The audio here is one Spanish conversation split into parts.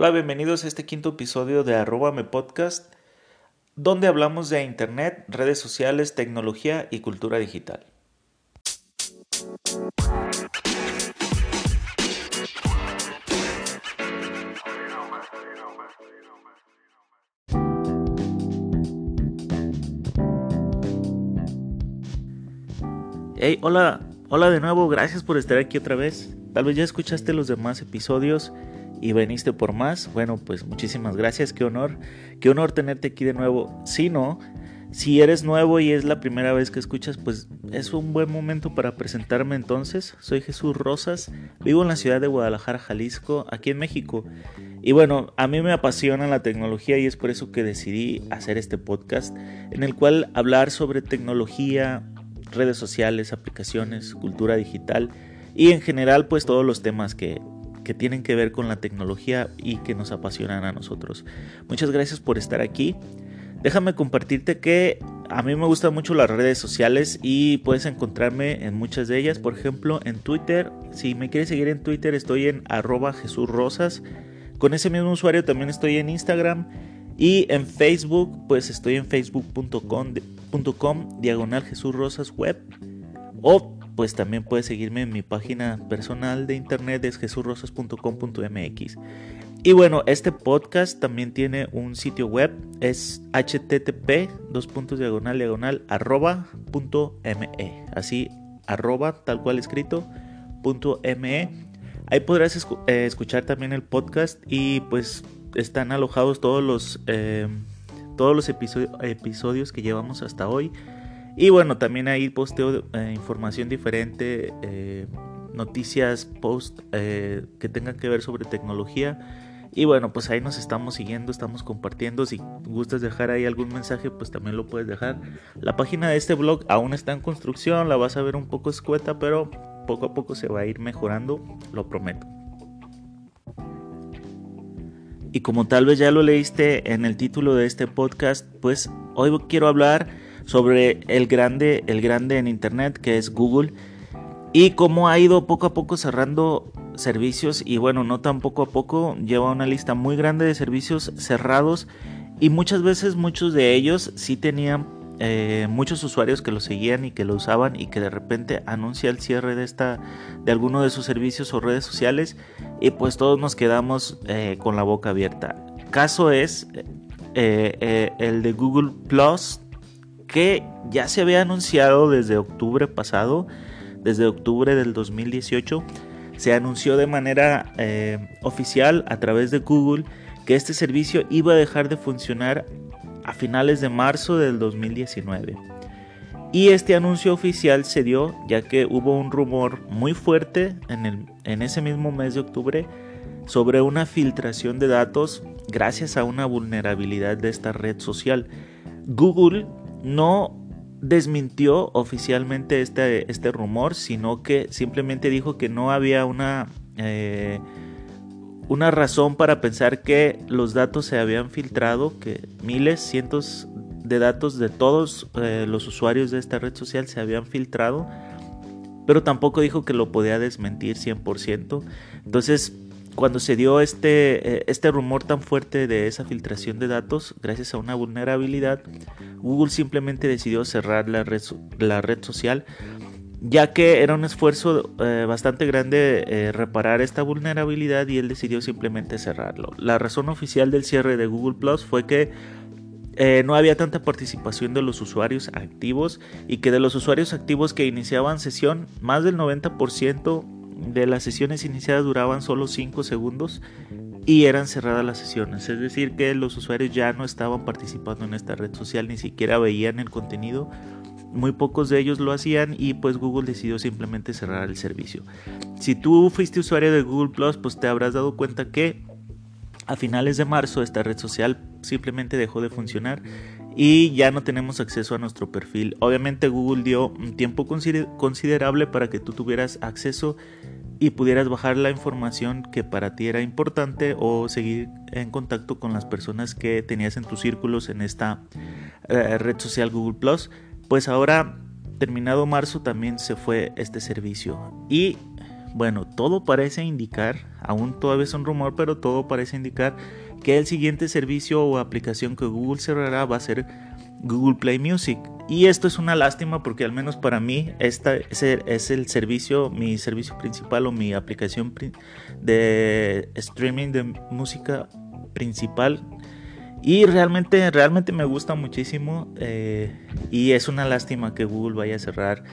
Hola, bienvenidos a este quinto episodio de Arrobame Podcast, donde hablamos de Internet, redes sociales, tecnología y cultura digital. Hey, hola, hola de nuevo, gracias por estar aquí otra vez. Tal vez ya escuchaste los demás episodios y veniste por más. Bueno, pues muchísimas gracias, qué honor, qué honor tenerte aquí de nuevo. Si no, si eres nuevo y es la primera vez que escuchas, pues es un buen momento para presentarme entonces. Soy Jesús Rosas, vivo en la ciudad de Guadalajara, Jalisco, aquí en México. Y bueno, a mí me apasiona la tecnología y es por eso que decidí hacer este podcast en el cual hablar sobre tecnología, redes sociales, aplicaciones, cultura digital y en general pues todos los temas que, que tienen que ver con la tecnología y que nos apasionan a nosotros. Muchas gracias por estar aquí. Déjame compartirte que a mí me gustan mucho las redes sociales y puedes encontrarme en muchas de ellas. Por ejemplo, en Twitter. Si me quieres seguir en Twitter, estoy en arroba Jesús Rosas. Con ese mismo usuario también estoy en Instagram. Y en Facebook, pues estoy en facebook.com diagonal Jesús Rosas web. O pues también puedes seguirme en mi página personal de internet es jesurrosas.com.mx. Y bueno, este podcast también tiene un sitio web, es http dos puntos diagonal diagonal arroba punto me, así arroba tal cual escrito punto me. Ahí podrás eh, escuchar también el podcast y pues están alojados todos los, eh, todos los episodios que llevamos hasta hoy. Y bueno, también ahí posteo eh, información diferente, eh, noticias, post eh, que tengan que ver sobre tecnología. Y bueno, pues ahí nos estamos siguiendo, estamos compartiendo. Si gustas dejar ahí algún mensaje, pues también lo puedes dejar. La página de este blog aún está en construcción, la vas a ver un poco escueta, pero poco a poco se va a ir mejorando, lo prometo. Y como tal vez ya lo leíste en el título de este podcast, pues hoy quiero hablar sobre el grande, el grande en Internet que es Google y cómo ha ido poco a poco cerrando servicios y bueno, no tan poco a poco, lleva una lista muy grande de servicios cerrados y muchas veces muchos de ellos sí tenían eh, muchos usuarios que lo seguían y que lo usaban y que de repente anuncia el cierre de esta de alguno de sus servicios o redes sociales y pues todos nos quedamos eh, con la boca abierta. Caso es eh, el de Google Plus que ya se había anunciado desde octubre pasado, desde octubre del 2018, se anunció de manera eh, oficial a través de Google que este servicio iba a dejar de funcionar a finales de marzo del 2019. Y este anuncio oficial se dio ya que hubo un rumor muy fuerte en, el, en ese mismo mes de octubre sobre una filtración de datos gracias a una vulnerabilidad de esta red social. Google no desmintió oficialmente este, este rumor, sino que simplemente dijo que no había una, eh, una razón para pensar que los datos se habían filtrado, que miles, cientos de datos de todos eh, los usuarios de esta red social se habían filtrado, pero tampoco dijo que lo podía desmentir 100%. Entonces, cuando se dio este, eh, este rumor tan fuerte de esa filtración de datos gracias a una vulnerabilidad, Google simplemente decidió cerrar la red, social, ya que era un esfuerzo eh, bastante grande eh, reparar esta vulnerabilidad y él decidió simplemente cerrarlo. La razón oficial del cierre de Google Plus fue que no había tanta participación de los usuarios activos y que de los usuarios activos que iniciaban sesión, más del 90% de las sesiones iniciadas duraban solo 5 segundos y eran cerradas las sesiones. Es decir, que los usuarios ya no estaban participando en esta red social, ni siquiera veían el contenido. Muy pocos de ellos lo hacían y pues Google decidió simplemente cerrar el servicio. Si tú fuiste usuario de Google Plus, pues te habrás dado cuenta que a finales de marzo esta red social simplemente dejó de funcionar y ya no tenemos acceso a nuestro perfil. Obviamente Google dio un tiempo considerable para que tú tuvieras acceso y pudieras bajar la información que para ti era importante o seguir en contacto con las personas que tenías en tus círculos en esta eh, red social Google Pues ahora, terminado marzo, también se fue este servicio. Y bueno, todo parece indicar, aún todavía es un rumor, pero todo parece indicar que el siguiente servicio o aplicación que Google cerrará va a ser Google Play Music. Y esto es una lástima porque al menos para mí este es el servicio, mi servicio principal o mi aplicación de streaming de música principal. Y realmente, realmente me gusta muchísimo. Eh, y es una lástima que Google vaya a cerrar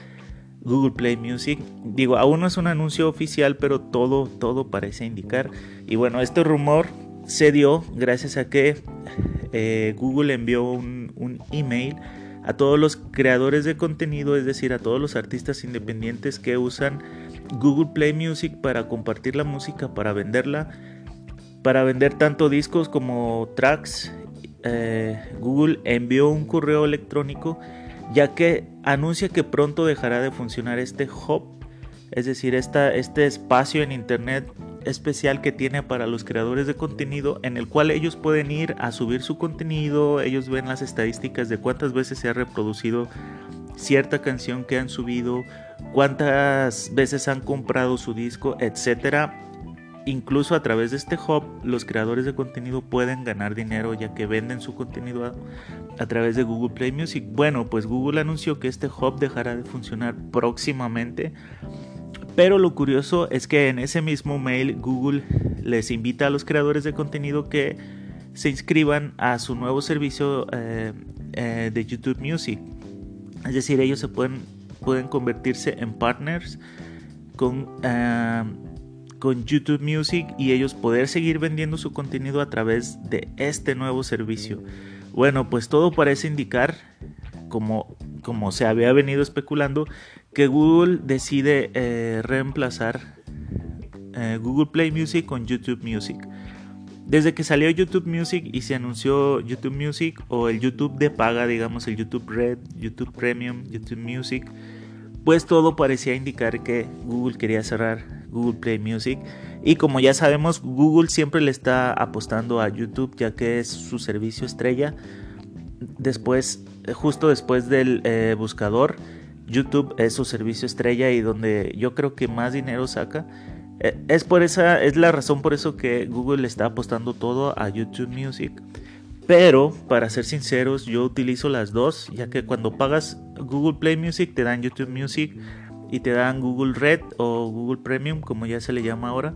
Google Play Music. Digo, aún no es un anuncio oficial, pero todo, todo parece indicar. Y bueno, este rumor se dio gracias a que eh, Google envió un, un email a todos los creadores de contenido, es decir, a todos los artistas independientes que usan Google Play Music para compartir la música, para venderla, para vender tanto discos como tracks. Eh, Google envió un correo electrónico ya que anuncia que pronto dejará de funcionar este hub, es decir, esta, este espacio en Internet especial que tiene para los creadores de contenido en el cual ellos pueden ir a subir su contenido, ellos ven las estadísticas de cuántas veces se ha reproducido cierta canción que han subido, cuántas veces han comprado su disco, etcétera. Incluso a través de este hub, los creadores de contenido pueden ganar dinero ya que venden su contenido a, a, través de Google Play Music. Bueno, pues Google anunció que este hub dejará de funcionar próximamente pero lo curioso es que en ese mismo mail Google les invita a los creadores de contenido que se inscriban a su nuevo servicio eh, eh, de YouTube Music. Es decir, ellos se pueden, pueden convertirse en partners con, eh, con YouTube Music y ellos poder seguir vendiendo su contenido a través de este nuevo servicio. Bueno, pues todo parece indicar, como, como se había venido especulando, que Google decide eh, reemplazar eh, Google Play Music con YouTube Music. Desde que salió YouTube Music y se anunció YouTube Music o el YouTube de paga, digamos el YouTube Red, YouTube Premium, YouTube Music, pues todo parecía indicar que Google quería cerrar Google Play Music. Y como ya sabemos, Google siempre le está apostando a YouTube ya que es su servicio estrella. Después, justo después del eh, buscador, YouTube es su servicio estrella y donde yo creo que más dinero saca. Eh, es por esa, es la razón por eso que Google está apostando todo a YouTube Music. Pero, para ser sinceros, yo utilizo las dos, ya que cuando pagas Google Play Music te dan YouTube Music y te dan Google Red o Google Premium, como ya se le llama ahora.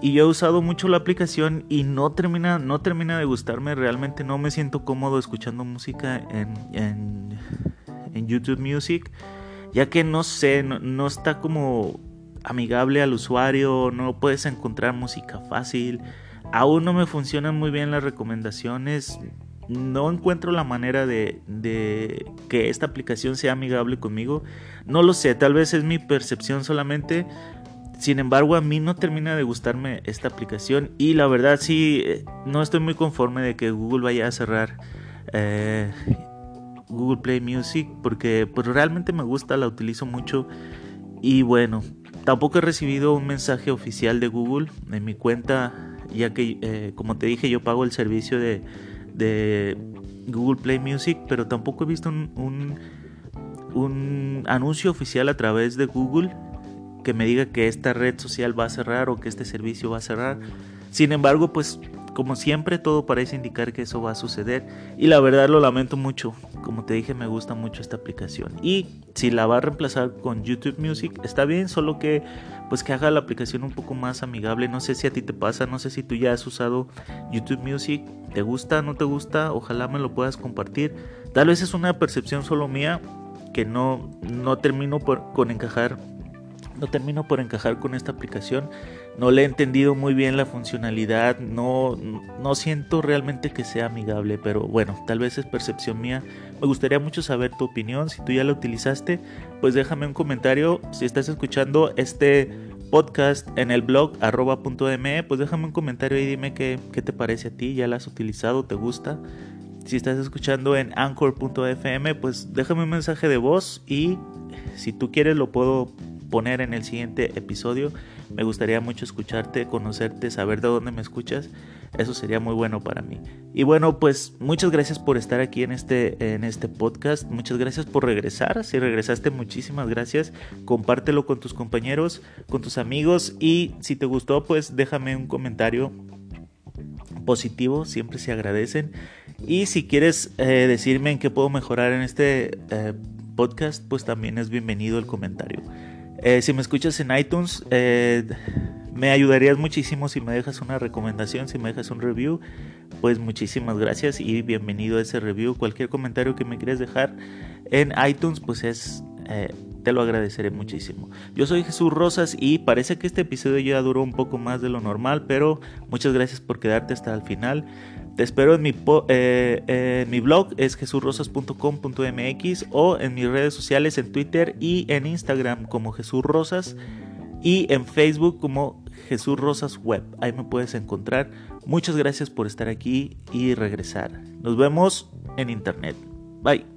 Y yo he usado mucho la aplicación y no termina, no termina de gustarme. Realmente no me siento cómodo escuchando música en, en en YouTube Music, ya que no sé, no, está como amigable al usuario, no puedes encontrar música fácil, aún no me funcionan muy bien las recomendaciones, no encuentro la manera de, de, que esta aplicación sea amigable conmigo. No lo sé, tal vez es mi percepción solamente. Sin embargo, a mí no termina de gustarme esta aplicación y la verdad sí, eh, no estoy muy conforme de que Google vaya a cerrar eh, Google Play Music porque pues realmente me gusta, la utilizo mucho y bueno, tampoco he recibido un mensaje oficial de Google en mi cuenta ya que eh, como te dije yo pago el servicio de, de, Google Play Music pero tampoco he visto un, un, un anuncio oficial a través de Google que me diga que esta red social va a cerrar o que este servicio va a cerrar. Sin embargo, pues como siempre, todo parece indicar que eso va a suceder y la verdad lo lamento mucho. Como te dije, me gusta mucho esta aplicación. Y si la va a reemplazar con YouTube Music, está bien, solo que pues que haga la aplicación un poco más amigable. No sé si a ti te pasa, no sé si tú ya has usado YouTube Music, te gusta, no te gusta, ojalá me lo puedas compartir. Tal vez es una percepción solo mía que no, no termino con encajar no termino por encajar con esta aplicación. No le he entendido muy bien la funcionalidad. No, no siento realmente que sea amigable. Pero bueno, tal vez es percepción mía. Me gustaría mucho saber tu opinión. Si tú ya la utilizaste, pues déjame un comentario. Si estás escuchando este podcast en el blog arroba.me, pues déjame un comentario y dime qué, qué te parece a ti. ¿Ya la has utilizado? ¿Te gusta? Si estás escuchando en anchor.fm, pues déjame un mensaje de voz y si tú quieres lo puedo poner en el siguiente episodio. Me gustaría mucho escucharte, conocerte, saber de dónde me escuchas. Eso sería muy bueno para mí. Y bueno, pues muchas gracias por estar aquí en este, en este podcast. Muchas gracias por regresar. Si regresaste, muchísimas gracias. Compártelo con tus compañeros, con tus amigos. Y si te gustó, pues déjame un comentario positivo. Siempre se agradecen. Y si quieres eh, decirme en qué puedo mejorar en este eh, podcast, pues también es bienvenido el comentario. Eh, si me escuchas en iTunes, me ayudarías muchísimo si me dejas una recomendación, si me dejas un review. Pues muchísimas gracias y bienvenido a ese review. Cualquier comentario que me quieras dejar en iTunes, pues es... Eh, te lo agradeceré muchísimo. Yo soy Jesús Rosas y parece que este episodio ya duró un poco más de lo normal, pero muchas gracias por quedarte hasta el final. Te espero en mi, eh, mi blog, es jesurrosas.com.mx o en mis redes sociales en Twitter y en Instagram como Jesús Rosas y en Facebook como Jesús Rosas Web. Ahí me puedes encontrar. Muchas gracias por estar aquí y regresar. Nos vemos en internet. Bye.